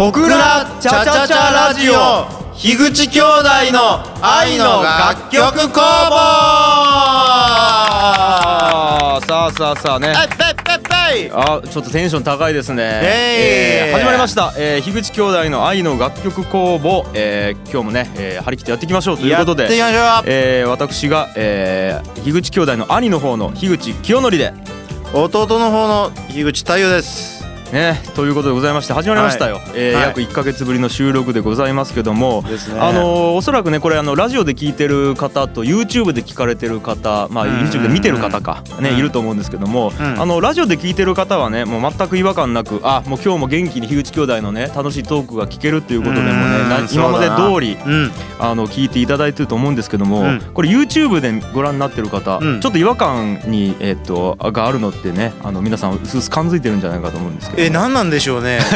小倉チャチャチャラジオ。樋口兄弟の愛の楽曲工房。さあさあさあね。あちょっとテンション高いですね、えー。始まりました、えー、樋口兄弟の愛の楽曲工房、えー、今日もね、えー、張り切ってやっていきましょうということで。やっていきましょえー、私が、えー、樋口兄弟の兄の方の樋口清則で。う弟の方の樋口太陽ですねということでございまして始まりましたよ、えーはい。約1か月ぶりの収録でございますけども、ね。あのーおそらくねこれあのラジオで聞いてる方と YouTube で聞かれてる方まあうん。YouTube で見てる方かねうん。いると思うんですけどもうん。あのラジオで聞いてる方はねもう全く違和感なくあもう今日も元気に樋口兄弟のね楽しいトークが聞けるっていうことでもね今まで通りうん。あの聞いていただいてると思うんですけども、うん。これ YouTube でご覧になってる方、うん。ちょっと違和感に、えっとがあるのってねあの皆さんうすうす感づいてるんじゃないかと思うんですけどえ何なんでしょうね。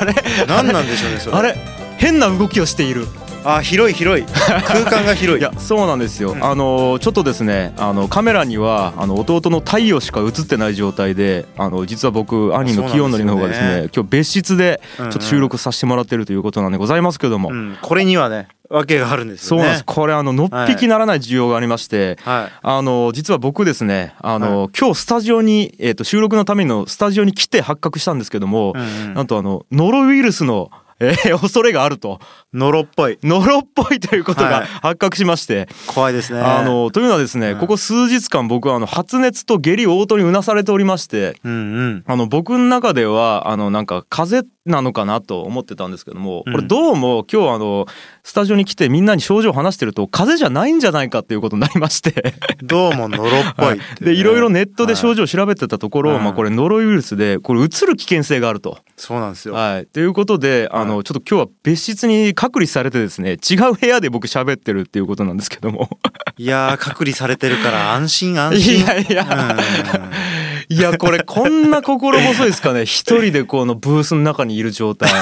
あれ？何なんでしょうねそれ。あれ？変な動きをしている。あ広い広い。空間が広い。いやそうなんですよ、うん。あのちょっとですねあのカメラにはあの弟の太陽しか映ってない状態であの実は僕兄の清則の方がですそうなんですね今日別室でうんうん。ちょっと収録させてもらってるということなんでございますけども、うん。これにはね訳があるんですよね。そうなんです。これあののっぴきならない需要がありまして、はい。あの実は僕ですねあの、今日スタジオに、えー、と収録のためのスタジオに来て発覚したんですけども、うんうん。なんとあのノロウイルスの、えー恐れがあると。ノロっぽい。ノロっぽいということはい。が発覚しまして、怖いですね。あのというのはですね、うん。ここ数日間僕はあの発熱と下痢応答にうなされておりましてうんうん。あの僕の中ではあのなんか風邪なのかなと思ってたんですけども、うん。これどうも今日あのスタジオに来てみんなに症状を話してると風邪じゃないんじゃないかっていうことになりまして。どうもノロっぽいね。でいろいろネットで症はい。状を調べてたところ、うんまあ、これノロウイルスでこれうつる危険性があると。そうなんですよ。はい、ということであの、はちょっと今日は別室に隔離されてですね違う部屋で僕喋ってるっていうことなんですけども。いやー隔離されてるから安心安心。いやいや。うんいやこれこんな心細いですかね。一人でこのブースの中にいる状態。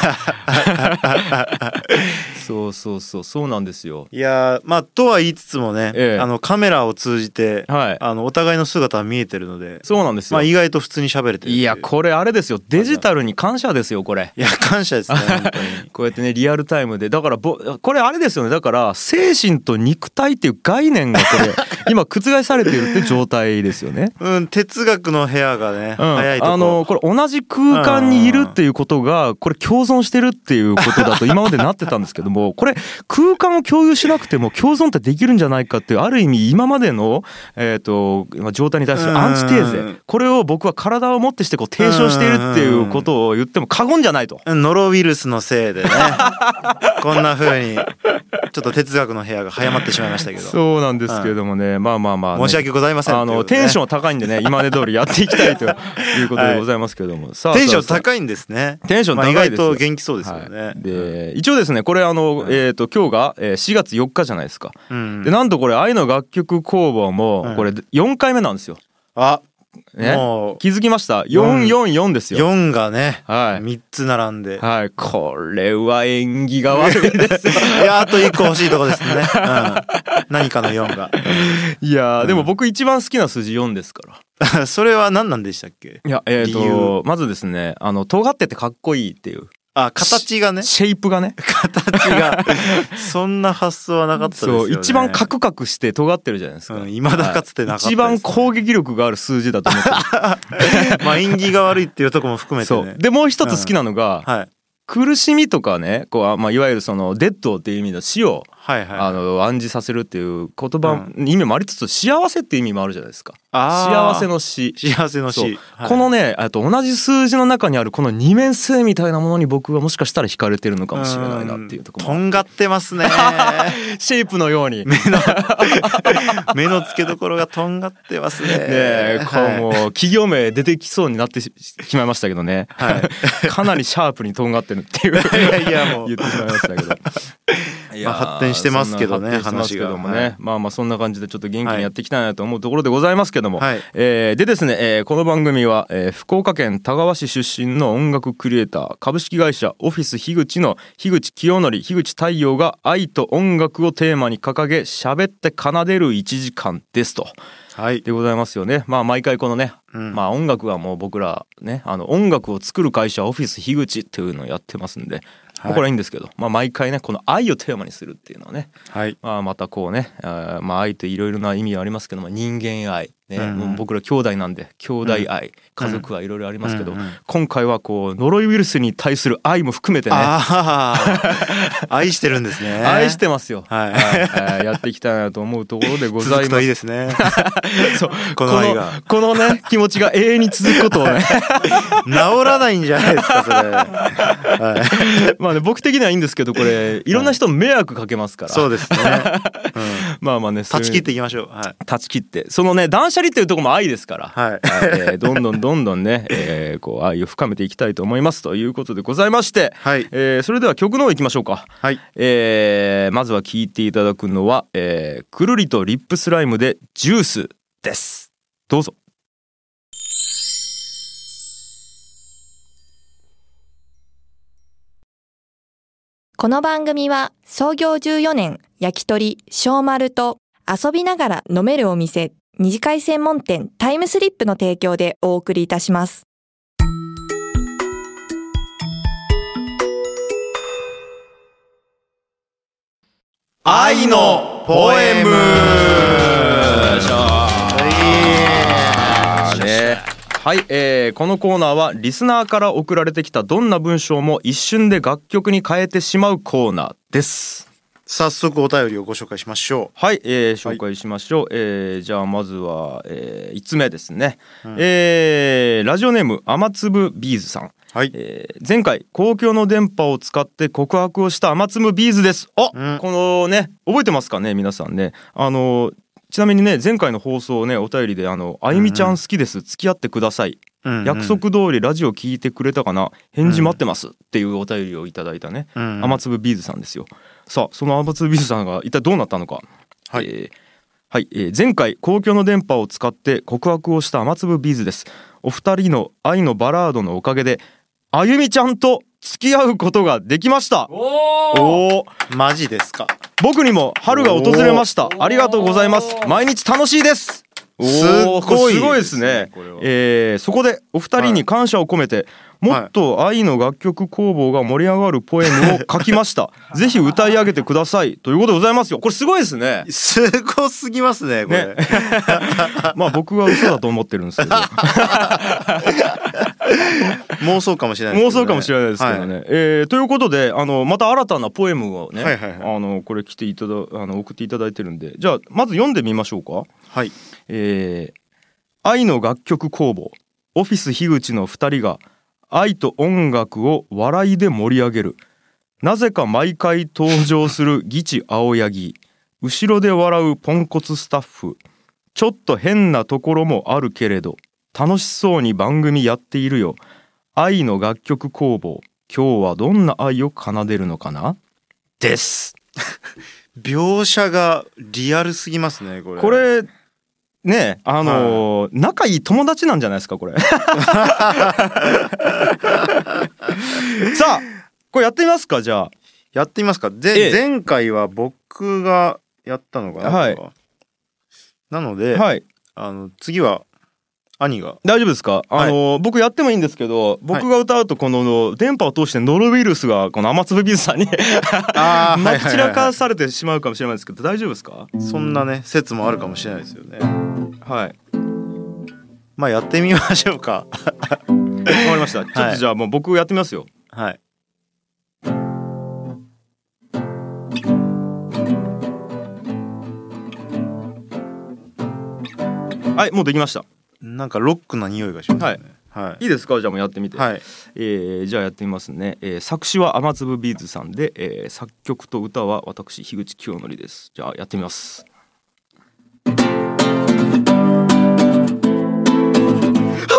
そうそうそう。そうなんですよ。いやーまあとは言いつつもね、ええ。あのカメラを通じて、はい。あのお互いの姿は見えてるのでそうなんですよ、まあ意外と普通に喋れてるいやこれあれですよ。デジタルに感謝ですよこれ。いや感謝ですね 本当に。こうやってねリアルタイムで。だからぼこれあれですよね。だから精神と肉体っていう概念がこれ今覆されているって状態ですよね。うん哲学の部屋がね、うん、早いとこ。あのこれ同じ空間にいるっていうことがこれ共存してるっていうことだと今までなってたんですけども これ空間を共有しなくても共存ってできるんじゃないかっていうある意味今までの、えー、とまあ状態に対するアンチテーうんゼ。これを僕は体をもってしてこう提唱しているっていうことを言っても過言じゃないと。ノロウイルスのせいでね。こんな風にちょっと哲学の部屋が早まってしまいましたけど。そうなんですけれどもね、まあまあまあね、申し訳ございませんあのテンション高いんでね今まで通りやっていきたいということでございますけれども、さあテンション高いんですね。テンション高いです。よまあ、意外と元気そうですよね、はい、で一応ですねこれあの、えー、と今日がえー4月4日じゃないですか、うん。でなんとこれ愛の楽曲工房もうん。これ4回目なんですよ、あね、もう。気づきました？444ですよ。4がね、はい。3つ並んで、はい。これは縁起が悪いですよ。いやあと1個欲しいとこですね、うん、何かの4が。いやーでも僕一番好きな数字4ですから それは何なんでしたっけ？いやえっ、理と由。まずですねあの尖っててかっこいいっていう。あ形がね。シェイプがね。形が。そんな発想はなかったですよね。そう一番カクカクして尖ってるじゃないですか、うん未だかつてなかったです一番攻撃力がある数字だと思ってる。まあ縁起が悪いっていうところも含めてそう。ねでもう一つ好きなのが、はい。苦しみとかねこうあ、まあ、いわゆるそのデッドっていう意味の死を、はいはい。あの暗示させるっていう言葉、意味もありつつ幸せっていう意味もあるじゃないですか。幸せの死。幸せのそう。死、はい。このねあと同じ数字の中にあるこの二面性みたいなものに僕はもしかしたら惹かれてるのかもしれないなっていうところもとんがってますね。シェイプのように。ね 目の付けどころがとんがってますね。えこうはい。もう企業名出てきそうになってししまいましたけどね、はかなりシャープにとんがってるっていういやいやもう。言ってしまいましたけどまあ発展してますけどね話が。はい。まあまあそんな感じでちょっと元気にやっていきたいなと思うところでございますけども、はい。えーでですね、えーこの番組は、えー福岡県田川市出身の音楽クリエイター株式会社オフィス樋口の樋口清則樋口太陽が愛と音楽をテーマに掲げ喋って奏でる1時間ですと。はい。でございますよね。まあ毎回このね、うん。まあ音楽はもう僕らね、あの音楽を作る会社オフィス樋口っていうのをやってますんで、まあこれはいいんですけど、まあ毎回ねこの愛をテーマにするっていうのはね、はい。まあまたこうね、まあ愛っていろいろな意味はありますけども人間愛ね、うんうん。僕ら兄弟なんで兄弟愛、家族愛いろいろありますけど、うんうん今回はこうノロイウイルスに対する愛も含めてね。愛してるんですね。愛してますよ、はい。えーやっていきたいなと思うところでございます。いいですね。そう。この愛が。このこのね気持ちが永遠に続くことをね。治らないんじゃないですかそれ。はい。まあね僕的にはいいんですけどこれいろんな人迷惑かけますから、そうですね、うん、まあまあね断ち切っていいきましょう。はい。断ち切って。そのね断捨離っていうところも愛ですから、はい。えーどんどんどんどんね、えーこう愛を深めていきたいと思いますということでございまして、はい。えーそれでは曲の方行きましょうか、はい。えーまずは聴いていただくのは、えーくるりとリップスライムでジュースです。どうぞ。この番組は創業14年焼き鳥小丸と遊びながら飲めるお店二次会専門店タイムスリップの提供でお送りいたします。愛のポエムねはい、えーこのコーナーはリスナーから送られてきたどんな文章も一瞬で楽曲に変えてしまうコーナーです。早速お便りをご紹介しましょはい、えー紹介しましょう。えーじゃあまずは、え5つ目ですね。うんえーラジオネーム雨粒ビーズさん。うはいえー前回公共の電波を使って告白をした雨粒ビーズです。あ、うんこのね覚えてますかね皆さんね。あのちなみにね前回の放送ねお便りであのあゆみちゃん好きです付き合ってください。うんうん約束通りラジオ聞いてくれたかな返事待ってますっていうお便りをいただいたね、うん雨粒ビーズさんですよさあその雨粒ビーズさんが一体どうなったのか。はい。えーはい、えー前回公共の電波を使って告白をした雨粒ビーズです。お二人の愛のバラードのおかげであゆみちゃんと付き合うことができました。おおマジですか。僕にも春が訪れました。ありがとうございます。毎日楽しいです。すごいですねこれは。えーそこでお二人に感謝を込めて、もっと愛の楽曲工房が盛り上がるポエムを書きました。ぜひ歌い上げてくださいということでございますよ。これすごいですね。すごすぎますねこれ。ね。まあ僕は嘘だと思ってるんですけど。妄想かもしれないね。妄想かもしれないですけどね、はい。えーということであのまた新たなポエムをね、はいはいはい。あのこれ来ていただあの送っていただいてるんで。じゃあまず読んでみましょうか。はい。えー愛の楽曲工房。オフィス樋口の2人が愛と音楽を笑いで盛り上げる。なぜか毎回登場するギチ青柳。後ろで笑うポンコツスタッフ。ちょっと変なところもあるけれど楽しそうに番組やっているよ。愛の楽曲工房。今日はどんな愛を奏でるのかな？です。描写がリアルすぎますねこれ。これねあのー仲いい友達なんじゃないですかこれ。さあこれやってみますかじゃあ。やってみますか。えでえ前回は僕がやったのかな、はい。なので、はい。あの次は兄が。大丈夫ですか？あのー僕やってもいいんですけど僕が歌うとこの電波を通してノロウイルスがこの雨粒ビーズさんに まき散らかはいされてしまうかもしれないですけど大丈夫ですか？そんなね説もあるかもしれないですよねはい。まあやってみましょうか。わかりました。ちょっとじゃあもう僕やってみますよ。はい。はいもうできました。なんかロックな匂いがしますね。はい。い。いですか？じゃあもうやってみて。はい。えーじゃあやってみますね、えー作詞は雨粒ビーズさんで、えー作曲と歌は私樋口清則です。じゃあやってみます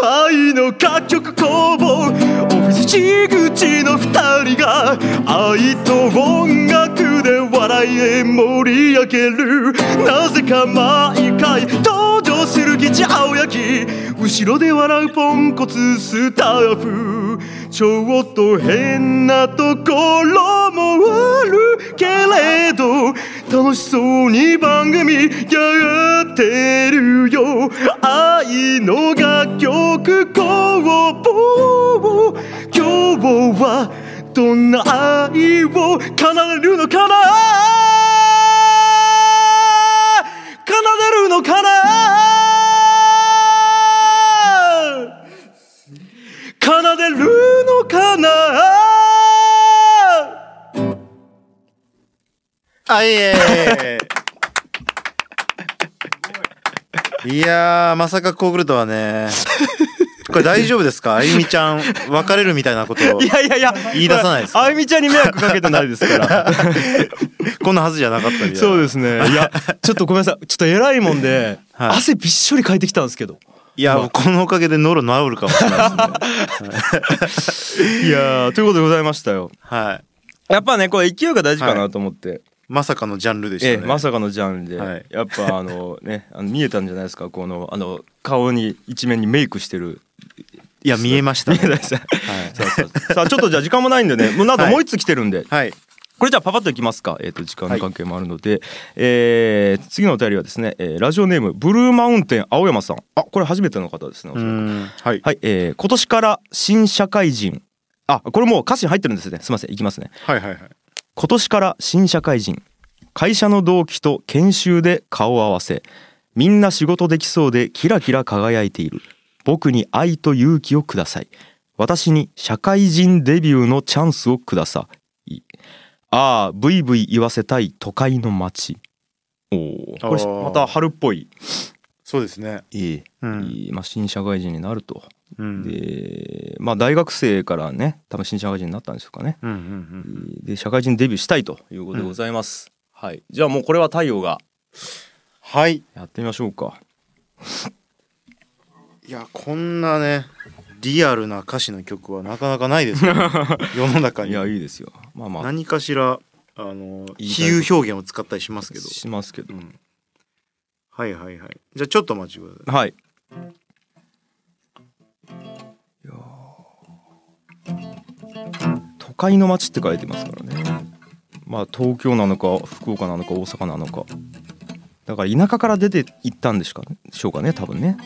愛の楽曲工房オフィス地口の二人が愛と音楽で笑いへ盛り上げる。なぜか毎回登場するギチ青焼き。後ろで笑うポンコツスタッフ。ちょっと変なところもあるけれど。楽しそうに番組やってるよ。愛の楽曲工房今日はどんな愛を奏でるのかな？奏でるのかな？奏でるのかな？あいえい やーまさかこう来るとはねこれ大丈夫ですか？あゆみちゃん別れるみたいなことをいやいやいや言い出さないですか？あゆみちゃんに迷惑かけてないですから。こんなはずじゃなかったみたいなそうですね。いやちょっとごめんなさい。ちょっと偉いもんで、はい。汗びっしょりかいてきたんですけど。いや、このおかげでノロ治るかもしれないですね。いやーということでございましたよ。はい。やっぱねこれ勢いが大事かなと思って、まさかのジャンルでしたね。ええまさかのジャンルで、はい。やっぱあの ねあの見えたんじゃないですか？このあの顔に一面にメイクしてる。いや見えましたね。見えないさあちょっとじゃあ時間もないんでね もうなんとはい。もう一つ来てるんで、はい。これじゃあパパッといきますか、えー、と時間の関係もあるので、えー次のお便りはですね、えーラジオネームブルーマウンテン青山さん。あこれ初めての方ですねはい。はい、えー今年から新社会人。あこれもう歌詞に入ってるんですね。すいません。いきますね。はいはいはい今年から新社会人会社の同期と研修で顔を合わせみんな仕事できそうでキラキラ輝いている。僕に愛と勇気をください。私に社会人デビューのチャンスをください。ああブイブイ言わせたい都会の街。おおこれまた春っぽい。そうですね。いい、うん。いいまあ、新社会人になるとうん。でまあ大学生からね多分新社会人になったんでしょうかね。うんうんで社会人デビューしたいということでございます、はい。じゃあもうこれは太陽が。はい。やってみましょうか。いやこんなねリアルな歌詞の曲はなかなかないですよ 世の中に。いやいいですよ。まあまあ。何かしらあの比喩表現を使ったりしますけど。しますけど。うん。はいはいはい。じゃあちょっとお待ちください。はいい会の街って書いてますからね。まあ東京なのか福岡なのか大阪なのか。だから田舎から出て行ったんでしかしょうかね多分ね。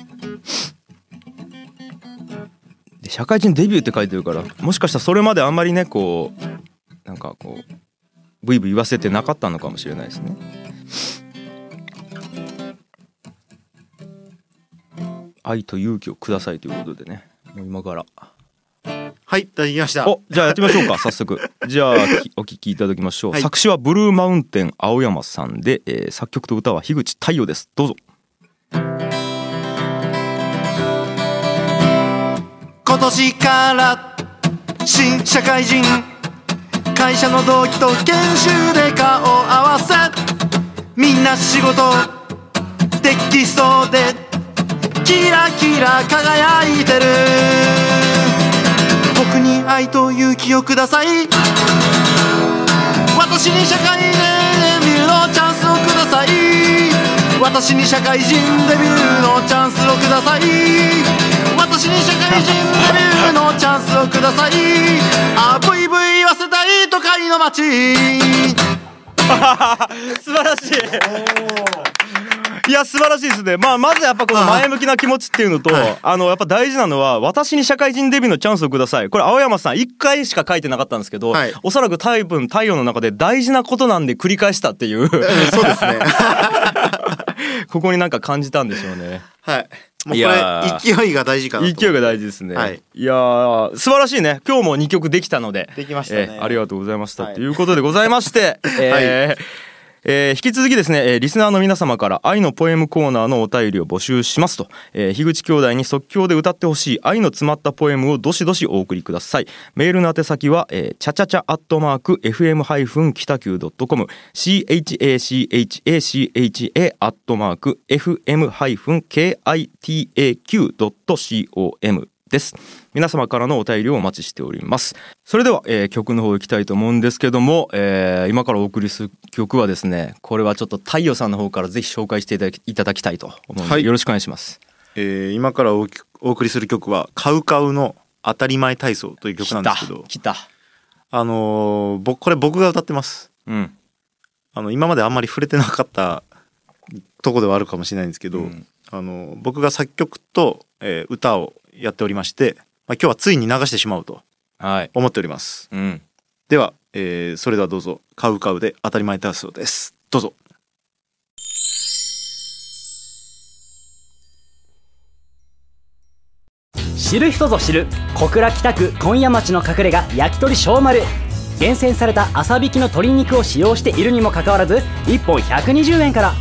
で社会人デビューって書いてるからもしかしたらそれまであんまりねこうなんかこうブイブイ言わせてなかったのかもしれないですね。愛と勇気をくださいということでねもう今から。はいいただきました。おじゃあやってみましょうか 早速。じゃあきお聞きいただきましょう、はい。作詞はブルーマウンテン青山さんで、えー作曲と歌は樋口太陽です。どうぞ。今年から新社会人会社の同期と研修で顔を合わせ。みんな仕事できそうでキラキラ輝いてる。僕に愛と勇気をください。私に社会デビューのチャンスをください。私に社会人デビューのチャンスをください。私に社会人デビューのチャンスをください。あブイブイ言わせたい都会の街。素晴らしいいや素晴らしいですね。まあまずやっぱこの前向きな気持ちっていうのと、あのやっぱ大事なのは私に社会人デビューのチャンスをください。これ青山さん1回しか書いてなかったんですけど、はい。おそらく多分太陽の中で大事なことなんで繰り返したっていう。うんそうですね。ここになんか感じたんでしょうね。はい。もうこれ勢いが大事かなと。勢いが大事ですね、はい。いやー素晴らしいね。今日も2曲できたので。できましたね。えーありがとうございました、はい。ということでございまして、えーえー引き続きですね、リスナーの皆様から愛のポエムコーナーのお便りを募集しますと、えー樋口兄弟に即興で歌ってほしい愛の詰まったポエムをどしどしお送りください。メールの宛先は、えー、チャチャチャアットマーク FM- 北九 .com CHACHACHA アットマーク FM-KITAQ.com です。皆様からのお便りをお待ちしております。それでは、えー曲の方行きたいと思うんですけども、えー今からお送りする曲はですねこれはちょっと太陽さんの方からぜひ紹介していただきいたいと思うので、はい。よろしくお願いします。えー今からおお送りする曲はカウカウの当たり前体操という曲なんですけど来た来あのー僕これ僕が歌ってます。たうん。あの今まであんまり触れてなかったとこではあるかもしれないんですけど、うん。あの僕が作曲と、えー歌をやっておりまして、まあ、今日はついに流してしまうとはい。思っております。うん。では、えーそれではどうぞカウカウで当たり前体操です。どうぞ。知る人ぞ知る小倉北区今夜町の隠れ家焼き鳥小丸。厳選された朝引きの鶏肉を使用しているにもかかわらず1本120円から。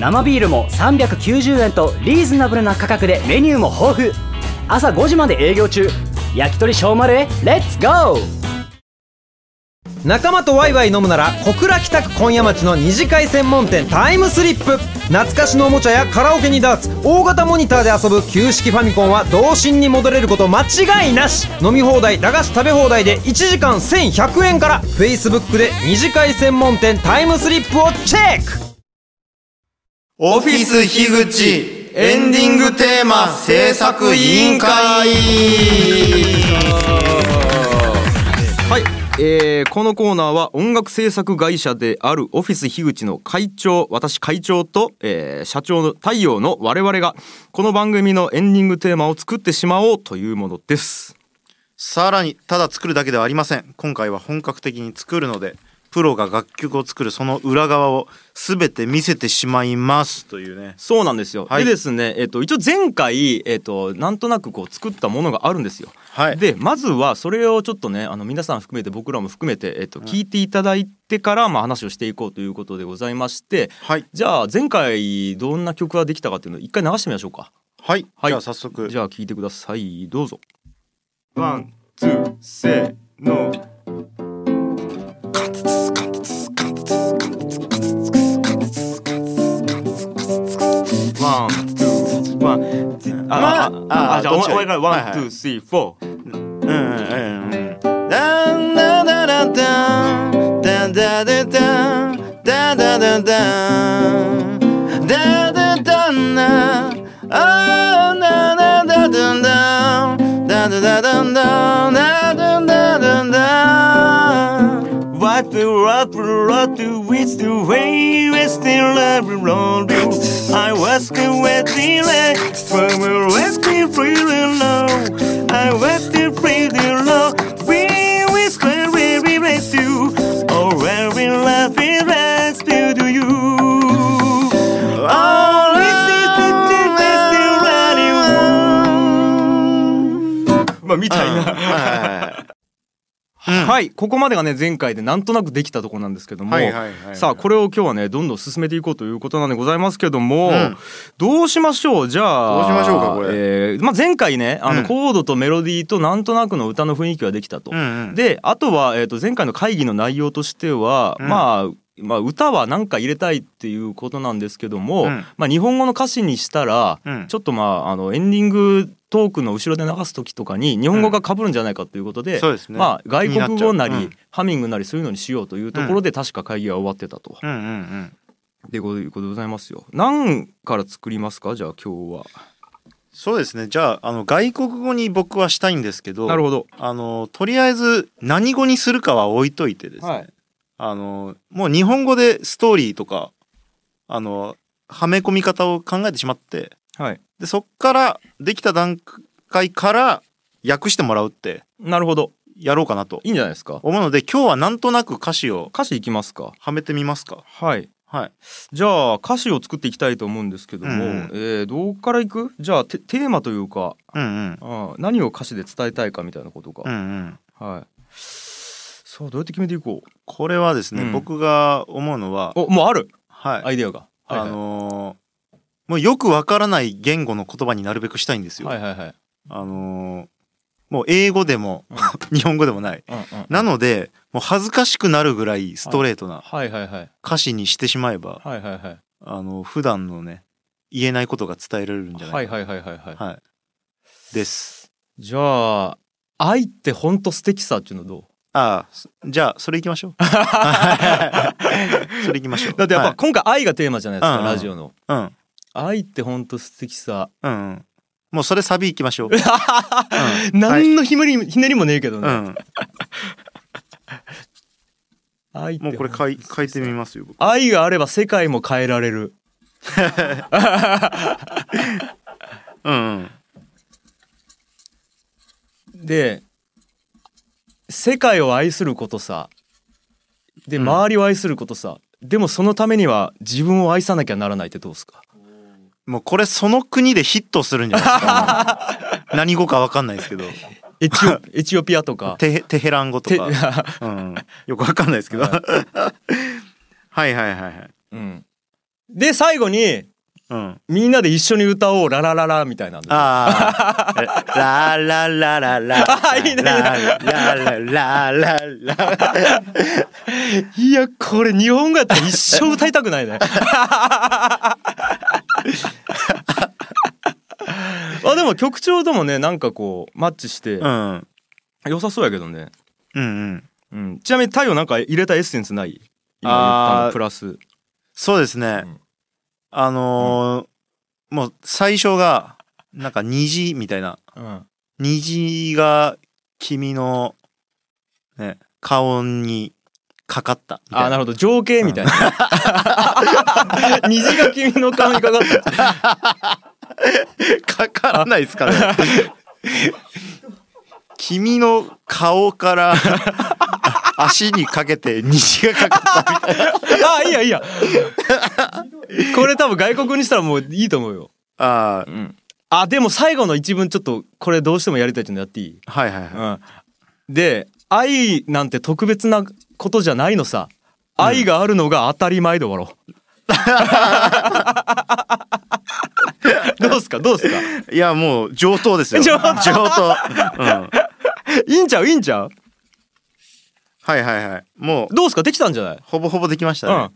生ビールも390円とリーズナブルな価格でメニューも豊富朝5時まで営業中。焼き鳥小丸へレッツゴー仲間とワイワイ飲むなら小倉北区今夜町の二次会専門店タイムスリップ。懐かしのおもちゃやカラオケにダーツ大型モニターで遊ぶ旧式ファミコンは童心に戻れること間違いなし。飲み放題駄菓子食べ放題で1時間1100円から。Facebook で二次会専門店タイムスリップをチェック。オフィス樋口エンディングテーマ制作委員会。はい、えーこのコーナーは音楽制作会社であるオフィス樋口の会長私会長と、えー社長の太陽の我々がこの番組のエンディングテーマを作ってしまおうというものです。さらにただ作るだけではありません。今回は本格的に作るのでプロが楽曲を作るその裏側を全て見せてしまいますというね。そうなんですよ、はい。でですね、えっと一応前回、えっとなんとなくこう作ったものがあるんですよ。はい。でまずはそれをちょっとねあの皆さん含めて僕らも含めて、えっと、聞いていただいてから、まあ、話をしていこうということでございましてはい。じゃあ前回どんな曲ができたかっていうのを一回流してみましょうか。はい、はい。じゃあ早速。じゃあ聞いてください。どうぞ。one two せーの one two one ああああじゃあお前から one two three four うんうんうんダンダダダダンダンダダダンダダダダンダダダンナあーダダダダンダンダダダダンダン the what the what the with the way we still love around you I was waiting from a resting free low I was still free low We whisper we we race you Oh where we love it rest to do you Oh this is the day still running まあみたいな はい。ここまでがね前回でなんとなくできたところなんですけども、さあこれを今日はねどんどん進めていこうということなんでございますけども、うん。どうしましょう？じゃあどうしましょうかこれ。えーまあ、前回ねあの、うん。コードとメロディーとなんとなくの歌の雰囲気ができたと。うんうん。であとは、えー、と前回の会議の内容としては、うん。まあまあ、歌は何か入れたいっていうことなんですけども、うん。まあ、日本語の歌詞にしたら、うん。ちょっとまああのエンディングトークの後ろで流す時とかに日本語が被るんじゃないかということで、そうですね。まあ、外国語なりう。うん。ハミングなりそういうのにしようというところで確か会議は終わってたと。うんうんうん。でこういうことでございますよ。何から作りますか？じゃあ今日は。そうですね。じゃああの外国語に僕はしたいんですけどなるほど。あのとりあえず何語にするかは置いといてですね、はい。あのもう日本語でストーリーとかあのはめ込み方を考えてしまってはい。でそっからできた段階から訳してもらうってなるほど。やろうかなと。いいんじゃないですか？思うので今日はなんとなく歌詞を歌詞いきますか？はめてみますか？はい。はい。じゃあ歌詞を作っていきたいと思うんですけども、うんうん。えーどっからいく？じゃあテテーマというかうんうん。あー何を歌詞で伝えたいかみたいなことか、うんうん。はい。さあどうやって決めていこう？これはですね、うん。僕が思うのはおもうある？はい、アイデアが。はいはい。あのーもうよくわからない言語の言葉になるべくしたいんですよ。はいはいはいあのーもう英語でも日本語でもない。うんうんなのでもう恥ずかしくなるぐらいストレートなはいはいはい歌詞にしてしまえば、はいはいはいあの普段のね言えないことが伝えられるんじゃないかはいはいはいはいはいはい。です。じゃあ愛ってほんと素敵さっていうのどう？ああ、そじゃあそれ行きましょう。それ行きましょう。だってやっぱはい今回愛がテーマじゃないですか、うんうんラジオのうん愛ってほんと素敵さうんうん。もうそれサビ行きましょう。何のひねりひねりもねえけどね、うん。愛ってもうこれ書い書いてみますよ。僕愛があれば世界も変えられる うんうん。で世界を愛することさでうん周りを愛することさ、でもそのためには自分を愛さなきゃならないってどうですか？もうこれその国でヒットするんじゃないですか。何語かわかんないですけど。エチオエチオピアとか テヘテヘラン語とてか。うん。よくわかんないですけど。はい はいはいはい。うん、で最後にうん。みんなで一緒に歌おうララララみたいなのああ。ラララララ。あいいねラララララララ。いやこれ日本語やったら一生歌いたくないねも曲調ともねなんかこうマッチしてうん。良さそうやけどね、うんうん。うん、ちなみに太陽なんか入れたエッセンスない？今言ったあー。のプラス。そうですね。うん。あのーもう最初が、なんか虹みたいな。うん。虹が君の、ね、顔にかかったみたいな。あなるほど。情景みたいな。虹が君の顔にかかった かからないですかね。君の顔から足にかけて虹がかかったみたいな。あいいやいいや。これ多分外国にしたらもういいと思うよ、あうん、あでも最後の一文ちょっとこれどうしてもやりたいっていうのやっていい、あ、はいはいはい。うん、で愛なんて特別なことじゃないのさ。愛があるのが当たり前で終わろう、どうすか？どうすか？いや、もう上等ですよ。上上等等。うん。いいんちゃう？いいんちゃう？はいはいはい。もう、どうすか？できたんじゃない？ほぼほぼできましたね。うん。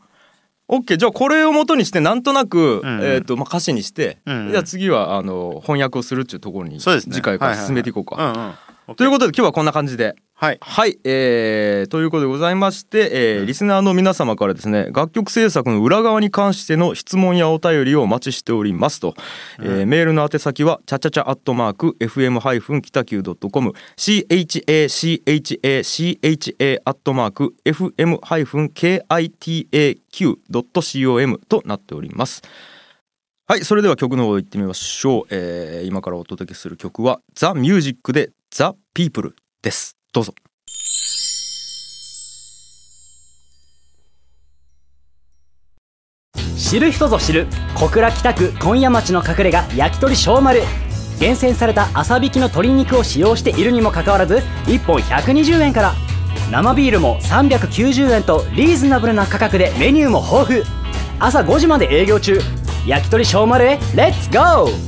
オッケーじゃあこれを元にしてなんとなく、うんえっ、とまあ歌詞にして、うんうんじゃあ次はあの翻訳をするっていうところにそうですね。次回からはいはいはい進めていこうか。うんうん。ということで今日はこんな感じで。はい。はい、えー、ということでございまして、えーリスナーの皆様からですね楽曲制作の裏側に関しての質問やお便りをお待ちしておりますと、えーメールの宛先はチャチャチャアットマーク FM- 北九 .com CHACHACHA アットマーク FM-KITAQ.com となっておりますはいそれでは曲の方行ってみましょう、えー今からお届けする曲は「ザ・ミュージックで「ザ・ピープルです。どうぞ。知る人ぞ知る小倉北区今夜町の隠れ家焼き鳥小丸。厳選された朝引きの鶏肉を使用しているにもかかわらず1本120円から。生ビールも390円とリーズナブルな価格でメニューも豊富。朝5時まで営業中。焼き鳥小丸へレッツゴー！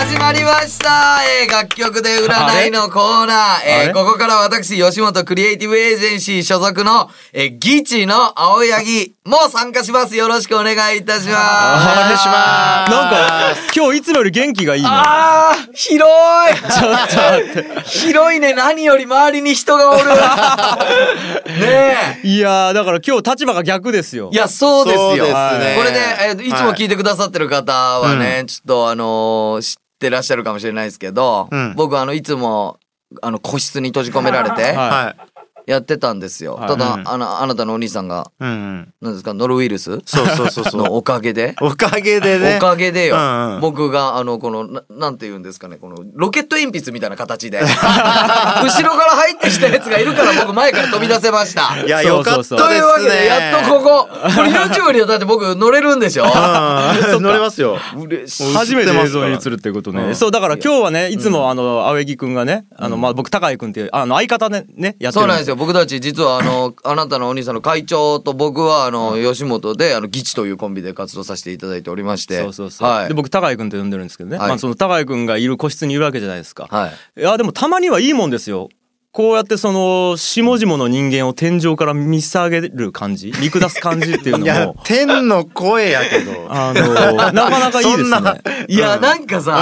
始まりました、えー楽曲で占いのコーナー。あえーれここから私、吉本クリエイティブエージェンシー所属の、えー、ギチの青柳も参加します。よろしくお願いいたします。お願いします。なんか 今日いつもより元気がいいねあー、広い ちょっと待って広いね、何より周りに人がおる。ねえ。いやーだから今日立場が逆ですよいや、そうですよ。そうですねこれで、えーいつも聞いてくださってる方はね、ちょっとあのー知ってらっしゃるかもしれないですけど、うん。僕あの、いつも、あの、個室に閉じ込められて、ははやってたんですよ。はいただ、うんあの、あなたのお兄さんが、うんうん。何ですか、ノロウイルス？そうそうそうそう。のおかげで？おかげでね。おかげでよ、うんうん僕が、あの、この、ななんて言うんですかね、この、ロケット鉛筆みたいな形で、後ろから入ってきたやつがいるから僕前から飛び出せました。いや、よかったというわけで、やっとここ、これ YouTube にはだって僕乗れるんでしょうん乗れますよ。嬉しい。初めて映像に映るってことね。うんそう、だから今日はね、いつもあの、青柳くんがね、あの、まあ、僕、高井くんっていう、あの、相方ね、ね、やってるそうなんですよ。僕たち実はあの、あなたのお兄さんの会長と僕はあの、吉本であの、ギチというコンビで活動させていただいておりまして。そうそうそう。はいで、。僕、高井くんと呼んでるんですけどね。はいまあ、その高井くんがいる個室にいるわけじゃないですか。はい。いや、でもたまにはいいもんですよ。こうやってその、下々の人間を天井から見下げる感じ？見下す感じっていうのいやも、、天の声やけど。あの、なかなかいいですね。いや、なんかさ、う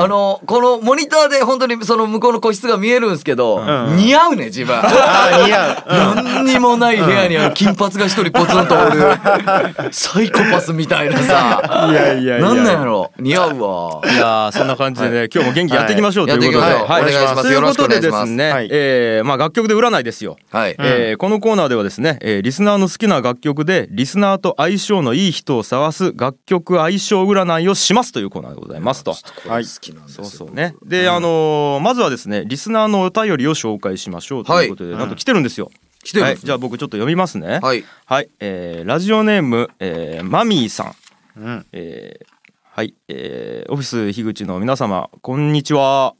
んあの、このモニターで本当にその向こうの個室が見えるんですけど、ん似合うね、自分。あ、似合う。何にもない部屋にあの金髪が一人ポツンとおる、サイコパスみたいなさ。いやいやいや。なんなんやろ？似合うわ。いやーそんな感じでね、今日も元気やっていきましょうということで。はいやっていきましょうお願いしますというよろしくことででお願いしますすね、はいえーまあ楽曲で占いですよ。はい。えーこのコーナーではですね、えーリスナーの好きな楽曲でリスナーと相性のいい人を探す楽曲相性占いをしますというコーナーでございますと。これ好きなんですよ。そうそうね。で、あのーまずはですね、リスナーのお便りを紹介しましょうということで、はいなんと来てるんですよ。来てるんですはい、じゃあ僕ちょっと読みますね。はい。はい、えーラジオネーム、えーマミーさん。うん。えーはい、えーオフィス樋口の皆様、こんにちは。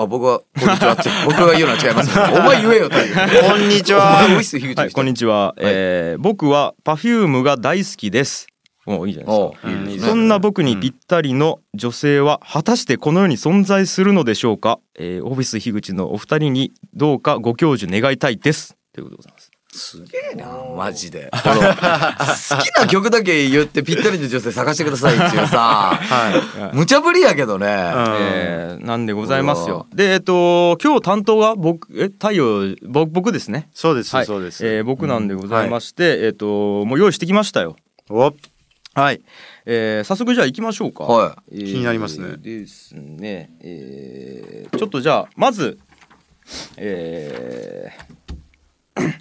あ、僕は、こんにちはって。僕が言うのは違います。お前言えよっていう。こんにちおは。前オフィス樋口はい、こんにちは。えー僕は Perfume が大好きです。おいいじゃないですか。そんな僕にぴったりの女性は果たしてこの世に存在するのでしょうか、えーオフィス樋口のお二人にどうかご教授願いたいです。ということでございます。すげえな、マジで。この好きな曲だけ言ってぴったりの女性探してくださいっていうさ、は無茶ぶりやけどね。えーなんでございますよ。で、えっと、今日担当が僕、え、太陽、ぼ僕ですね。い。そうですはい、そうです。えー僕なんでございまして、えっと、もう用意してきましたよ。おはい。えー早速じゃあ行きましょうか。はえー気になりますねですね。えーちょっとじゃあまず、えー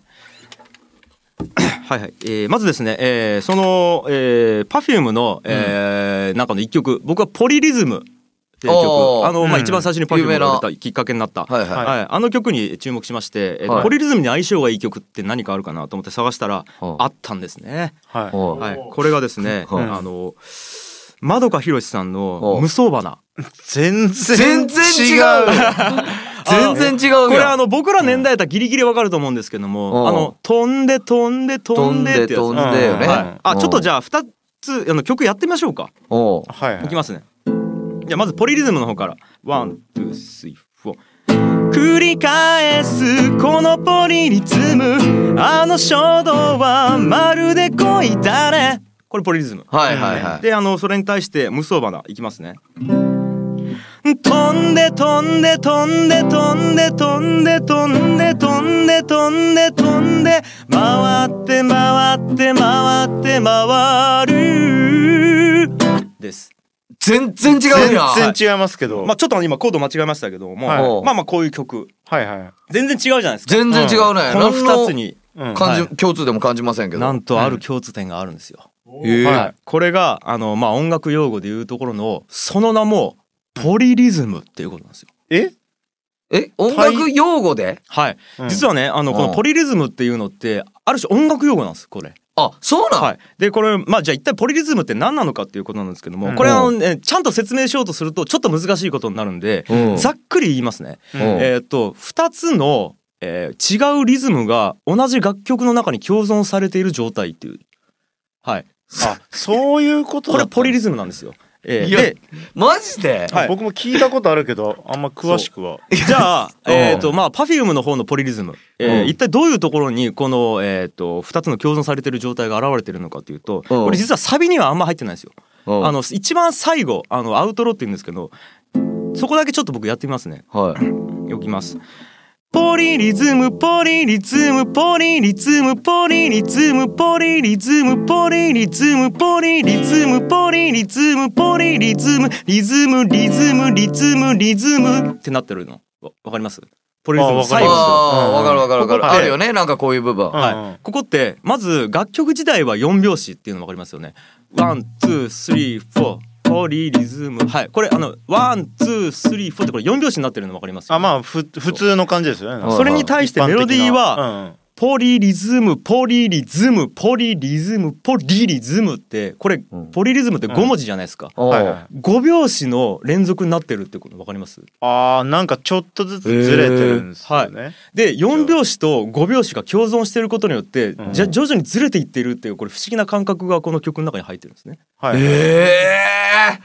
はいはい、えーまずですね、えーその、えー、Perfume の、えー中の一曲。僕は「ポリリズム」っていうお曲ー。あの、まあ、うん。一番最初に Perfume な。が出たきっかけになった、はいはい。はい、あの曲に注目しまして、えーとはい。ポリリズムに相性がいい曲って何かあるかなと思って探したら、うんあったんですね。はい。はい、これがですね、うんあのまどかひろしさんのお無双花。全然違う 全然違うこれあよ。の僕ら年代だったらギリギリわかると思うんですけども、うんあの飛んで飛んで飛んでってやつ。飛んでよね。はい、あちょっとじゃゃあ二つあの曲やってみましょうか。おうはいはいいきますね。じゃあまずポリリズムの方から。 one, two, three,フォー。繰り返すこのポリリズムあの衝動はまるで恋だねこれポリリズムはいはいはい。であのそれに対して無双花いきますね飛んで飛んで飛んで飛んで飛んで飛んで飛んで飛んで飛んで回って回って回って回る。です。全然違うやん。全然違いますけど。まあちょっと今コード間違えましたけども、はいまあまあこういう曲。はいはい。全然違うじゃないですか。全然違うね。この何2つに。うん。感じ、は共通でも感じませんけど。なんとある共通点があるんですよ、ええ。はい、これがあのまあ音楽用語でいうところのその名もポリリズムっていうことなんですよ。え？え、音楽用語で？はい、うん。実はねあのこのポリリズムっていうのってある種音楽用語なんですこれ。あ、そうなん、はい、でこれまあじゃあ一体ポリリズムって何なのかっていうことなんですけども、うん。これはあの、ね、ちゃんと説明しようとするとちょっと難しいことになるんで、うん。ざっくり言いますね。うん。えーっと2つの、えー違うリズムが同じ楽曲の中に共存されている状態っていう。はい、あ、そういうことだったこれポリリズムなんですよ。えーいやでマジで、はい僕も聞いたことあるけど、あんま詳しくは。じゃあ、えーとまあ、Perfume の方のポリリズム、えーうん一体どういうところにこの、えー、と2つの共存されている状態が現れているのかというと、これ実はサビにはあんま入ってないんですよ。うんあの一番最後あのアウトロって言うんですけどそこだけちょっと僕やってみますね。はい。いきます。ポリリズムポリリズムポリリズムポリリズムポリリズムポリリズムポリリズムポリリズムポリリズムリズムリズムリズムリズムってなってるのわかりますポリリズム最後あわかるわかるわかるあるよねなんかこういう部分はい、ここってまず楽曲自体は4拍子っていうの分かりますよね。 one two three four ポリリズム。はい。これあの one two three four ってこれ4拍子になってるの分かりますよ、あまあふ普通の感じですよね。それに対してメロディーははポリリズムポリリズムポリリズムポリリズムってこれん。ポリリズムって5文字じゃないですか。おうはいはい5拍子の連続になってるってこと分かります？あーなんかちょっとずつずれてるんですよね、で4拍子と5拍子が共存してることによって、うん。じゃ徐々にずれていってるっていうこれ不思議な感覚がこの曲の中に入ってるんですね。はい。え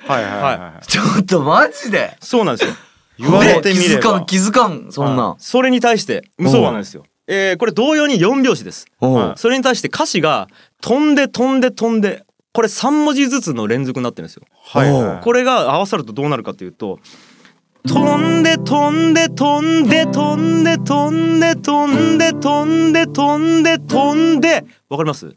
えはいはいはいはい。ちょっとマジで？そうなんですよ。言われてみれば。気づかん気づかんそんな。んそれに対してそうなんですよ。えーこれ同様に4拍子です。はい。それに対して歌詞が飛んで飛んで飛んでこれ3文字ずつの連続になってるんですよ。はいはい。これが合わさるとどうなるかというと飛んで飛んで飛んで飛んで飛んで飛んで飛んで飛んで飛んでわかります？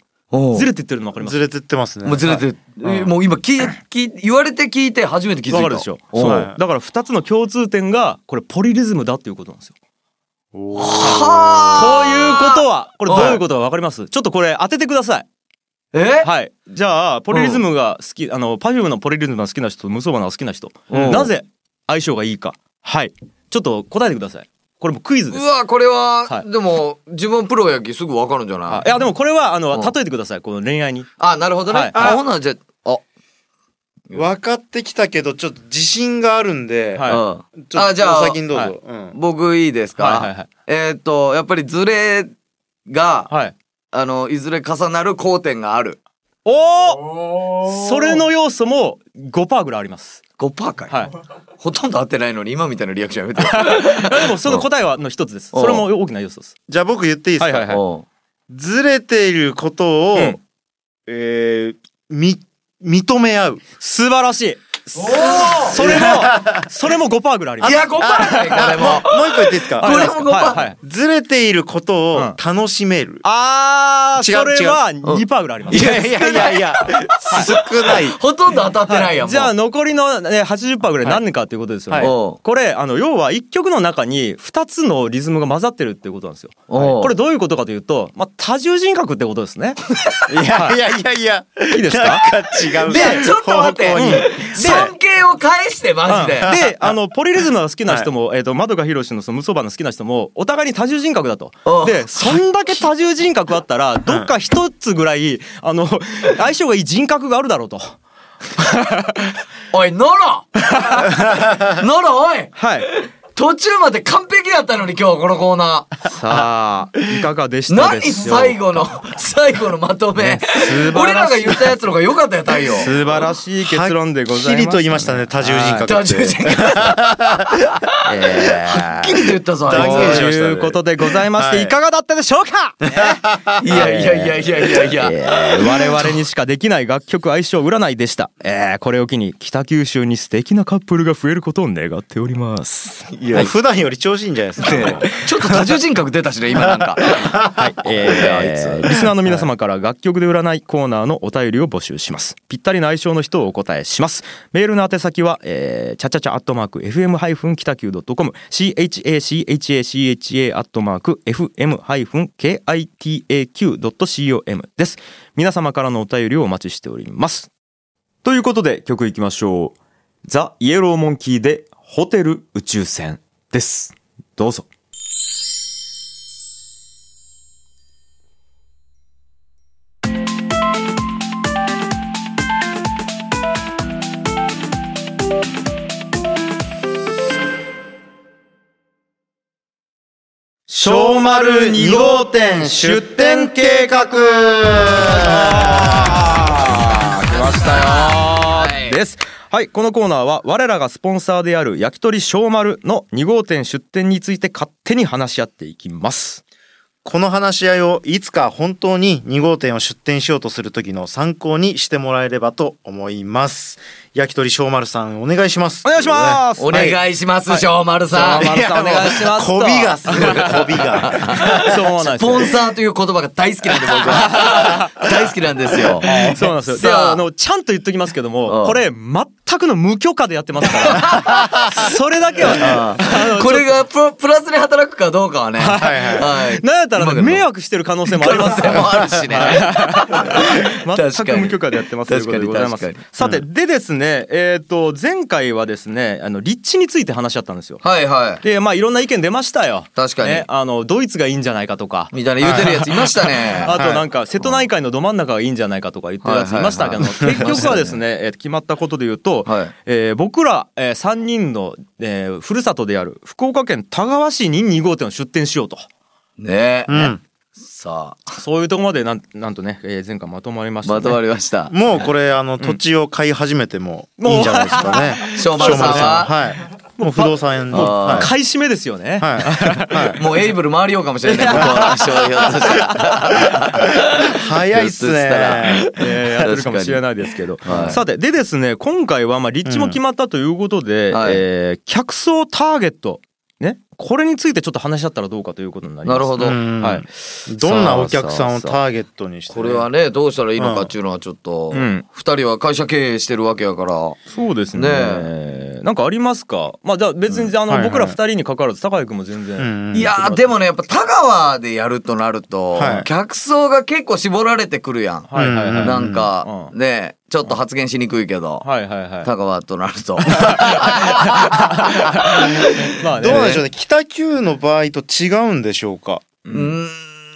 ずれてってるのわかります？ずれてってますね。もうずれてるえもう今聞い聞い言われて聞いて初めて気づいたわかるでしょ。そう。はいだから2つの共通点がこれポリリズムだっていうことなんですよ。はということはこれどうはいいうことかわかります？ちょっとこれ当ててください。え？はい。じゃあ、ポリリズムが好き、あの、パフュームのポリリズムが好きな人と無双花が好きな人、うんなぜ相性がいいか。はい。ちょっと答えてください。これもクイズです。うわこれは、はいでも自分プロやきすぐ分かるんじゃない？あいや、でもこれは、あの、うん例えてください。この恋愛に。あなるほどね、はいあほなじゃあ分かってきたけどちょっと自信があるんで、はうん。ちょっとあじゃあお先にどうぞ、はい。うん。僕いいですか、はいはいはい。えーっとやっぱりズレが、はい。あのいずれ重なる交点がある。おおそれの要素も5%ぐらいあります。5%かい、はい。ほとんど合ってないのに今みたいなリアクションやめて。でもその答えはの一つです。うん。それも大きな要素です。じゃあ僕言っていいですか、はいはいおうずれていることを、うん。えーみ認め合う素晴らしい。それも、それも5%ぐらいあります。いや5%かいこれももう一個言っていいですか、はいこれも5%はいはい。ずれていることを楽しめる、あー、違うそれは2%ぐらいあります。いやいやいやいや。少ない。ほとんど当たってないやん、じゃあ残りのね80%ぐらい何かっていうことですよね。これあの要は1曲の中に2つのリズムが混ざってるっていうことなんですよ。これどういうことかというと、まあ、多重人格ってことですね。いやいやいやいや。いいですか？なんか違う。でちょっと待って尊敬を返してマジで、であのポリリズムが好きな人も、えー、と窓が広しのその無双版の好きな人もお互いに多重人格だと。お。でそんだけ多重人格あったらどっか一つぐらいあの相性がいい人格があるだろうと。おいノロ。ノロおい。はい。途中まで完璧やったのに今日このコーナさあいかがでしたでしょうか最後の最後のまとめ、晴らしい。俺らが言ったやつの方が良かったよ太陽素晴らしい結論でございます、はっきりと言いましたね。多重人格多重人格。はっきりと言ったぞあい断言しとましたねいうことでございまして、はい。い、かがだったでしょうか、ついやいやいやいやいや。いやえー我々にしかできない楽曲相性占いでした、えーこれを機に北九州に素敵なカップルが増えることを願っております。いや、普段より調子いいんじゃないですか、ちょっと多重人格出たしね今なんか。はい、えー。リスナーの皆様から楽曲で占いコーナーのお便りを募集します。ぴったりな相性の人をお答えします。メールの宛先は、えー、チャチャチャアットマーク FM- 北九 .com CHACHACHA アットマーク FM-KITAQ.com です。皆様からのお便りをお待ちしております。ということで曲いきましょう。ザ・イエローモンキーでホテル宇宙船です。どうぞ。小丸2号店出店計画。来ましたよ、ですはいこのコーナーは我らがスポンサーである焼き鳥小丸の2号店出店について勝手に話し合っていきます。この話し合いをいつか本当に2号店を出店しようとする時の参考にしてもらえればと思います。焼き鳥小丸さんお願いします。お願いします。お願いします小丸さん。お願いしますこびがすごいこびが。そうなんですよ。スポンサーという言葉が大好きなんで僕は。大好きなんですよ。そうなんですよ。あ。あのちゃんと言っときますけどうん。もこれ全全くの無許可でやってますから。それだけはねこれがプラプラスに働くかどうかはね。はいはい。なんやったら迷惑してる可能性もあります可能性もあるしね。全く無許可でやってますということでさてでですねえっ、と前回はですねあの立地について話し合ったんですよ。はいはい。でまあいろんな意見出ましたよ。確かに。ね、あのドイツがいいんじゃないかとか。みたいな言うてるやつい。ましたね。あとなんか瀬戸内海のど真ん中がいいんじゃないかとか言ってるやついましたけどはいはいはい結局はですねえー決まったことで言うと、はい。えー僕ら、え3人の、えーふるさとである福岡県田川市に2号店を出店しようと。ね。うんさあ、そういうところまでなんなんとね、えー前回まとまりました、ね、まとまりました。もうこれあの土地を買い始めてもいいんじゃないですかね。小丸さんは。は。い。もう不動産のあー。はい。買い占めですよね、はい。はい。もうエイブル回りようかもしれない。僕は商標として。早いっすね。えーやってるかもしれないですけど、はい。さてでですね今回はまあ立地も決まったということで、はい。えー客層ターゲット。ねこれについてちょっと話し合ったらどうかということになります。なるほど。うん。はい。どんなお客さんをターゲットにして？ね。これはね、どうしたらいいのかっていうのはちょっとうん、二人は会社経営してるわけやから。そうですね。ねなんかありますか？まあじゃあ別にあの、はいはい。僕ら二人に関わらず高井君も全然、うんいやーでもね、やっぱ田川でやるとなるとはい、客層が結構絞られてくるやん。はいはいはい、なんか、うんね、ちょっと発言しにくいけど、はいはいはい。田川となると。まあね。どうなんでしょうね。北九の場合と違うんでしょうか？うー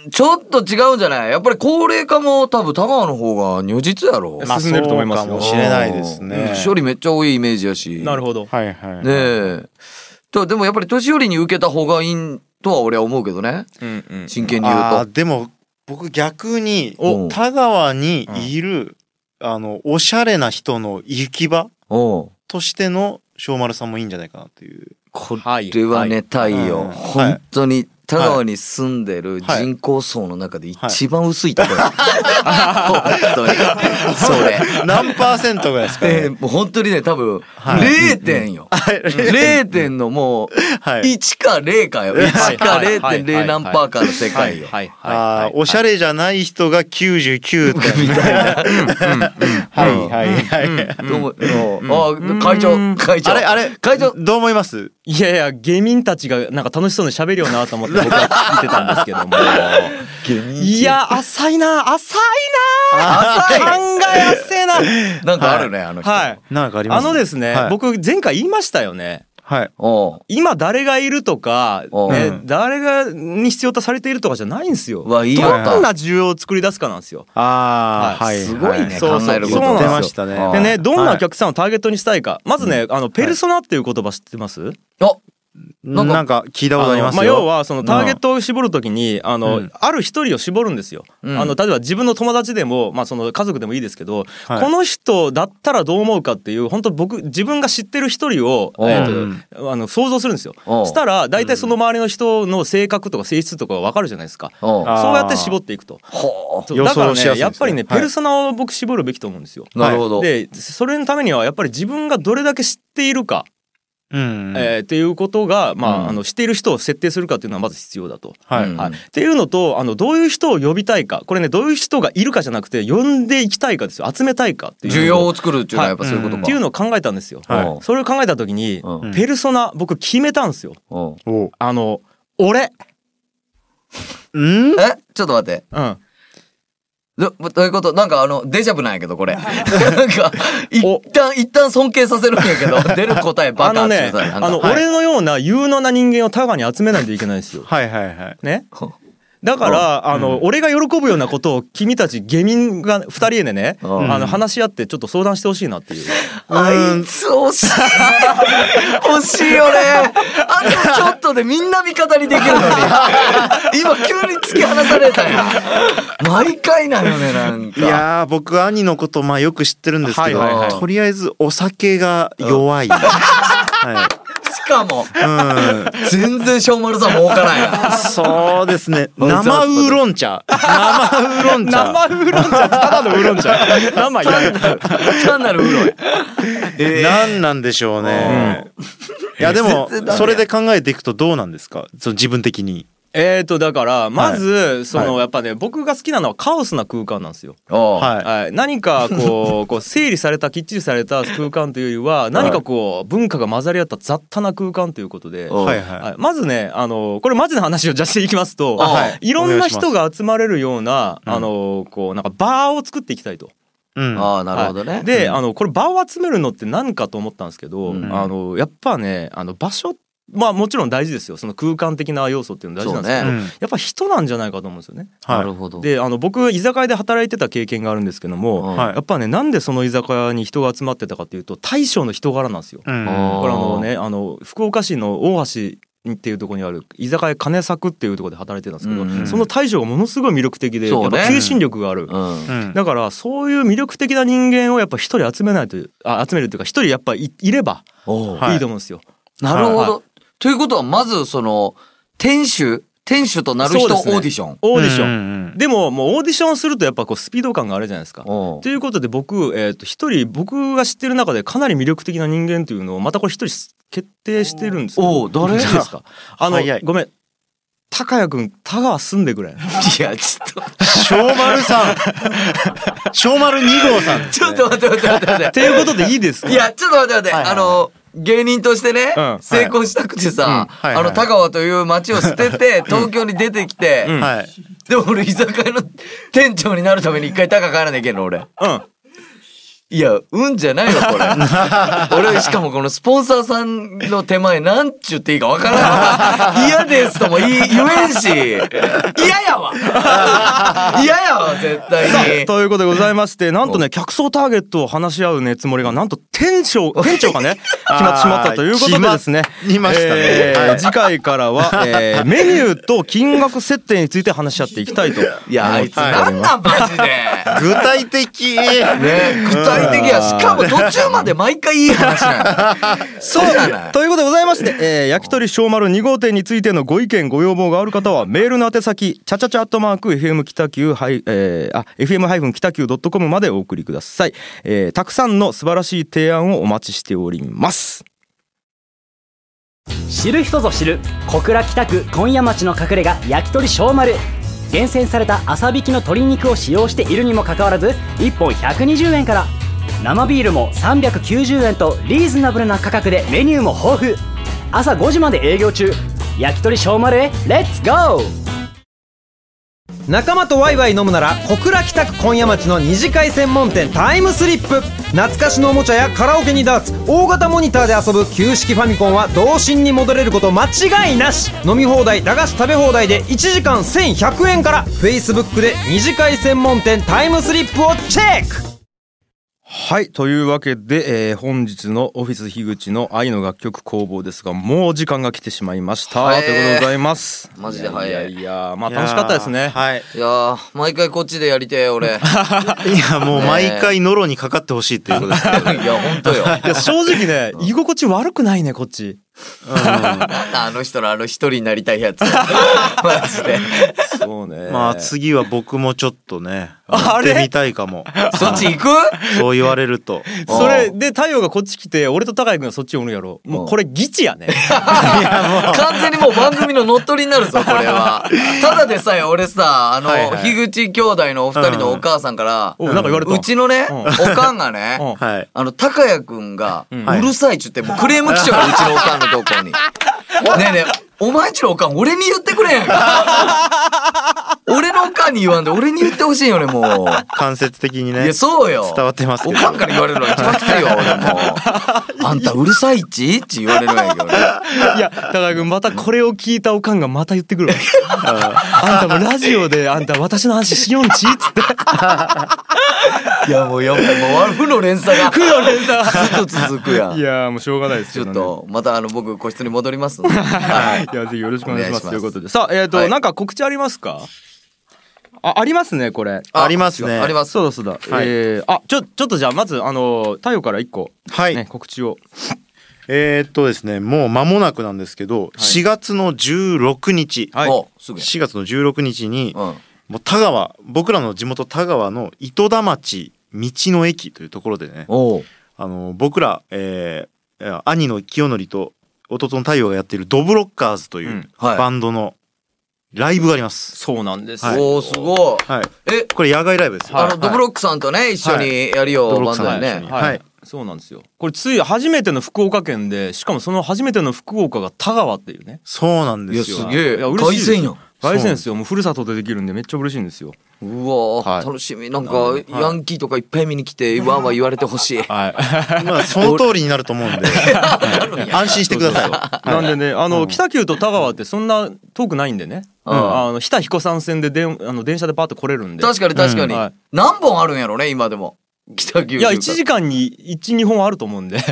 ん、ちょっと違うんじゃない？やっぱり高齢化も多分田川の方が如実やろ。まあ進んでると思いますよかもしれないですね。処理めっちゃ多いイメージやし。なるほどはいはい。ねえ。とでもやっぱり年寄りに受けた方がいいとは俺は思うけどね。うんうん真剣に言うとでも僕逆にお田川にいるあのおしゃれな人の行き場としての小丸さんもいいんじゃないかなっていう。こはい。れはね、太陽。うん。本当に田川に住んでる人口層の中で一番薄いところ。本当に。それ。何パーセントぐらいですか、ね。えー、もう本当にね、多分、はい。0点よ。0点のもう、はい。1か0かよ。1かはいはい0.0何パーかの世界よ。はい。はい。あはい。ーおしゃれじゃない人が99点。みたいな。はい。はいはい。どうもあ、会長、会長。あれあれ会長、どう思います？いやいや下民たちがなんか楽しそうに喋るよなと思って僕は聞いてたんですけども。いや浅いな浅いな考え浅いな。なんかあるね、あの人。はい。なんかありますあのですね、はい。僕前回言いましたよね。はい。今誰がいるとか、誰がに必要とされているとかじゃないんですよ。うわいいよ。どんな需要を作り出すかなんですよ。ああ、ははい。い。すごいね、そうそう。考えることそ出ましたね。でね、どんなはい。お客さんをターゲットにしたいか。まずね、あの、ペルソナっていう言葉知ってます？あ、なんか聞いたことありますよ。まあ、要はそのターゲットを絞るときに、あの、うんある一人を絞るんですよ。うんあの例えば自分の友達でも、まあ、その家族でもいいですけど、はいこの人だったらどう思うかっていう本当僕自分が知ってる一人を、うんえーとあの想像するんですよ。うんしたら大体その周りの人の性格とか性質とかが分かるじゃないですか。そうやって絞っていくと。だからねねやっぱりねはいペルソナを僕絞るべきと思うんですよ。うなるほど。でそれのためにはやっぱり自分がどれだけ知っているか、うん。えーっていうことが、まあうん。あの知っている人を設定するかっていうのはまず必要だと。はい。うん。はい、っていうのとあのどういう人を呼びたいか。これねどういう人がいるかじゃなくて呼んでいきたいかですよ。集めたいかっていう需要を作るっていうのはやっぱそういうことか。っていうのを考えたんですよ。はい。それを考えた時に、うん。ペルソナ僕決めたんですよ。うん。おあの俺、う んえ？ちょっと待って。うん、どどういうこと？なんかあの、デジャブなんやけど、これ。なんか、一旦、一旦尊敬させるんやけど、出る答えバカあのねっていうさなんかあの、はい俺のような有能な人間をタガに集めないといけないんですよ。はいはいはい。ね？だから、あの、俺が喜ぶようなことを君たち下民が二人でね、うんあの話し合ってちょっと相談してほしいなっていう。あいつ惜しい。惜しいよね。あとちょっとでみんな味方にできるのに。今急に突き放されたやん。毎回なよね、なんか。いやー僕兄のことまあよく知ってるんですけど、はいはいはいとりあえずお酒が弱い。はしかも、い。うん。全然小丸さん儲からんやん。そうですね。うん生ウーロン茶。生ウーロン茶。生ウーロン茶ただのウーロン茶生いらない単なるうろい。えー何なんでしょうね。いやでもそれで考えていくとどうなんですか？その自分的に。えーとだからまずそのやっぱね僕が好きなのはカオスな空間なんですよ。はい。はい、何かこう こう整理されたきっちりされた空間というよりは何かこう文化が混ざり合った雑多な空間ということで、はいは、はい。まずねあのこれマジな話をじゃあしていきますと、あはい。いろんな人が集まれるようなうん。あのこうなんかバーを作っていきたいと。うん。ああなるほどね、はいで、あのこれ場を集めるのって何かと思ったんですけど、うん。あのやっぱねあの場所まあもちろん大事ですよ。その空間的な要素っていうの大事なんですけど、ね。やっぱ人なんじゃないかと思うんですよね。はい。なるほど。であの僕居酒屋で働いてた経験があるんですけども、やっぱねなんでその居酒屋に人が集まってたかっていうと大将の人柄なんですよ。うん。これあのねあの福岡市の大橋っていうところにある居酒屋金作っていうところで働いてたんですけど、うん。うんその大将がものすごい魅力的で、ね。やっぱ求心力がある。うん。うん。だからそういう魅力的な人間をやっぱ一人集めないとあ集めるっていうか一人やっぱいいればいいいと思うんですよ。なるほど、はいはということはまずその店主店主となる人ね。ーディション。オーディション。うんうんでももうオーディションするとやっぱこうスピード感があるじゃないですか。ということで僕、えー、と一人僕が知ってる中でかなり魅力的な人間というのをまたこれ一人決定してるんですよ。おう誰？いいですか？あのごめん高谷君田川住んでくれい。やちょっと。小丸さん。小丸2号さん。ねちょっと待って待って待って待っっていうことでいいですか？ていやちょっと待って待って、はいはい。あの芸人としてね、うん成功したくてさ、うんはいはい。あの田川という町を捨てて 東京に出てきて、でも俺居酒屋の店長になるために一回高帰らなきゃいけんの俺。うんいやうんじゃないよこれ。俺しかもこのスポンサーさんの手前なんちゅっていいかわからん。嫌ですとも言い言えんし。嫌やわ。嫌やわ絶対に。ということでございましてなんとね客層ターゲットを話し合うねつもりがなんと店長 店長がね決まってしまったということでですね。決ましたね。えーはい。次回からは、えーメニューと金額設定について話し合っていきたいと。いやあいつなんなんマジで。具体的。ね具体的やしかも途中まで毎回いい話なのそうなのよ。ということでございまして、えー焼き鳥小丸2号店についてのご意見ご要望がある方はメールの宛先チャチャチャアットマーク FM 北九はいえーあ FM 北九ドットコムまでお送りください、えーたくさんの素晴らしい提案をお待ちしております。知る人ぞ知る小倉北区今夜町の隠れ家焼き鳥小丸。厳選された朝引きの鶏肉を使用しているにもかかわらず1本120円から生ビールも390円とリーズナブルな価格でメニューも豊富。朝5時まで営業中。焼き鳥小丸へレッツゴー仲間とワイワイ飲むなら小倉北区今夜町の二次会専門店タイムスリップ。懐かしのおもちゃやカラオケにダーツ。大型モニターで遊ぶ旧式ファミコンは童心に戻れること間違いなし。飲み放題駄菓子食べ放題で1時間1100円から。Facebook で二次会専門店タイムスリップをチェック。はいというわけで、えー本日のオフィス樋口の愛の楽曲工房ですがもう時間が来てしまいました、はい。ということでございます。マジで早い。いやいやまあ楽しかったですね。はい。いやー毎回こっちでやりてえ俺。い いやもう毎回ノロにかかってほしいっていうことですけど。ねやほんとよ。いや正直ね居心地悪くないねこっちあの人のあの一人になりたいやつ。マジで。そうね。まあ次は僕もちょっとねあれ？やってみたいかも。そっち行く？そう言われると。それで太陽がこっち来て俺と高井君がそっちおるやろ。もうこれギチやね。完全にもう番組の乗っ取りになるぞこれは。ただでさえ俺さあのはいはい。樋口兄弟のお二人のお母さんからおなんか言われた。うちのねうん。おかんがねうん。はい。あの高谷くんがん。うるさいっちゅってもうクレーム来ちゃううちのおかんのとこに。ねえねえお前んちのおかん俺に言ってくれやんか 俺のおかんに言わんで俺に言ってほしいよねも間接的にう。いねやそうよ。伝わってますけどおかんから言われるのが一番きついよ俺もう。あんたうるさいっち？って言われるんやけど俺。いや高井君またこれを聞いたおかんがまた言ってくるわ あんたもラジオであんた私の話しよんち？っつっていやもうやっぱりもう負の連鎖が負の連鎖ずっと続くやん。いやーもうしょうがないですちょっけどねとまたあの僕個室に戻りますんで。はい。いやぜひよろしくお願いします。ということで。さあえっ、と、はい。なんか告知ありますか？あありますねこれ。ありますね。あります。そうだそうだ、えー、あちょちょっとじゃあまずあの太陽から一個、はい、ね、告知を。えー、っとですねもう間もなくなんですけど、4月の16日、はい。おすぐや。4月の16日に、うん。もう田川僕らの地元田川の糸田町道の駅というところでねおう。あの僕ら、えー、兄の清則と弟の太陽がやっているドブロッカーズというバンドのライブがあります。そうなんです、はい。おおすごい。はい。え？これ野外ライブですよ。あのドブロックさんとね一緒にやるよバンドでね。はい、はい。そうなんですよ。これつい初めての福岡県でしかもその初めての福岡が田川っていうね。そうなんですよ。いやすげえ。いや嬉しいです凱旋やん凱旋ですよ。もうふるさとでできるんでめっちゃ嬉しいんですよ。うわはい。楽しみ。なんかヤンキーとかいっぱい見に来てわーわー言われてほしい。はい。まあその通りになると思うんで。安心してください。なんでねあの、北九と田川ってそんな遠くないんでね、うん。あの日田彦山線ででんあの電車でパッと来れるんで。確かに確かに。うん。はい。何本あるんやろね今でも北九州いや1時間に12本あると思うんで、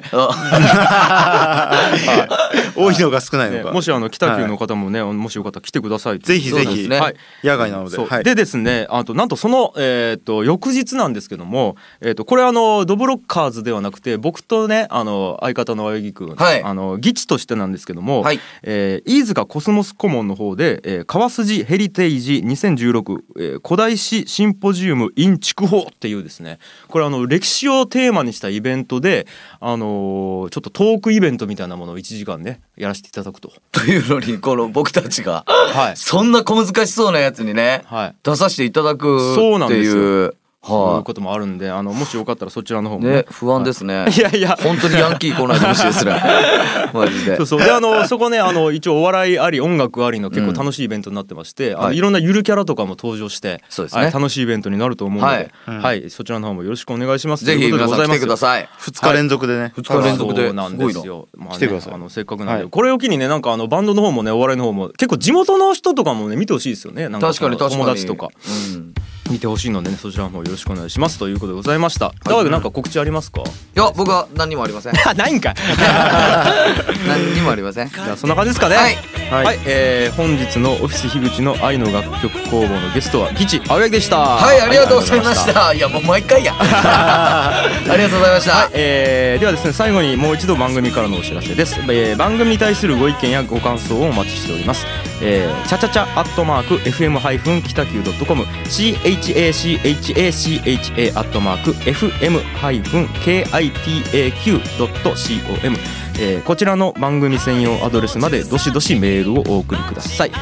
多いのか少ないのか。ねもしあの北九の方もね、もしよかったら来てくださいぜひぜひ。ね。はい。野外なので。はい。でですねあとなんとその、えー、と翌日なんですけども、えー、とこれあのドブロッカーズではなくて僕とねあの相方の青柳君、はい。あの議地としてなんですけども、はい。えー飯塚コスモス顧問の方で、えー川筋ヘリテージ2016、えー古代史シンポジウム in 筑豊っていうですねこれあの歴史をテーマにしたイベントで、あのーちょっとトークイベントみたいなものを1時間ねやらせていただくと。というのにこの僕たちがはい。そんな小難しそうなやつにねはい。出させていただくそうなんってですよ。いうはそういうこともあるんであのもしよかったらそちらの方いもね。ね不安ですね。い。やいや。本当にヤンキー来ないでほしいですね。マジで。そうそう。であのそこねあの一応お笑いあり音楽ありの結構楽しいイベントになってまして、あのはい。いろんなゆるキャラとかも登場してそうですね。はい楽しいイベントになると思うので、ははい。いそちらの方もよろしくお願いします。ぜひ皆さん来てください。2日連続でね。二日連続で。な。んですよ。まあね来てください。あのせっかくなんで、はい。これを機にねなんかあのバンドの方もねお笑いの方も結構地元の人とかもね見てほしいですよね。なんか確かに確かに。友達とか。うん見てほしいのでねそちらの方よろしくお願いしますということでございました。田川君なんか告知ありますか？いや僕は何にもありません。あ ないんかい。何にもありません。じゃあそんな感じですかね。はい。はい、えー本日のオフィス樋口の愛の楽曲工房のゲストはギチ青柳でした。はいありがとうございました。いやもう毎回や。ありがとうございました。えーではですね最後にもう一度番組からのお知らせです、えー番組に対するご意見やご感想をお待ちしております、えー、チャチャチャアットマーク FM ハイフン北九ドットコム hachacha アットマーク fm-kitaq.com えーこちらの番組専用アドレスまでどしどしメールをお送りください、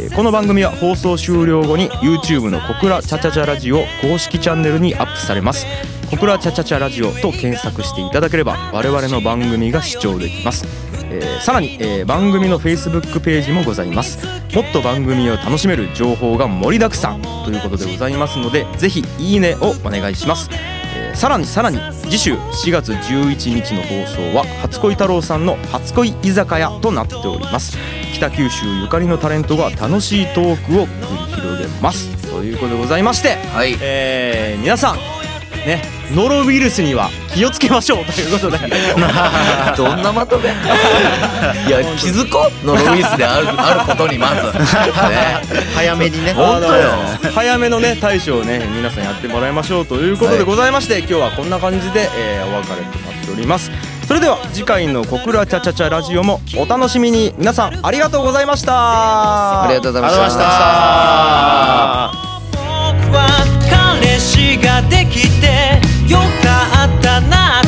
えーこの番組は放送終了後に YouTube の「小倉チャチャチャラジオ」公式チャンネルにアップされます。小倉チャチャチャラジオと検索していただければ我々の番組が視聴できます、えーさらに、えー番組の Facebook ページもございます。もっと番組を楽しめる情報が盛りだくさん。ということでございますのでぜひいいねをお願いします、えーさらにさらに次週4月11日の放送は初恋太郎さんの初恋居酒屋となっております。北九州ゆかりのタレントが楽しいトークを繰り広げます。ということでございましてはい。えー皆さんねノロウイルスには気をつけましょうということで。どんなまとめいや気づこう？ノロウイルスである あることにまず。ね。早めにね。本当よ。早めのね対処をね皆さんやってもらいましょうということでございまして、今日はこんな感じで、えーお別れとなっております。それでは次回の「小倉チャチャチャラジオ」もお楽しみに。皆さんありがとうございました。ありがとうございました彼氏ができてよかったな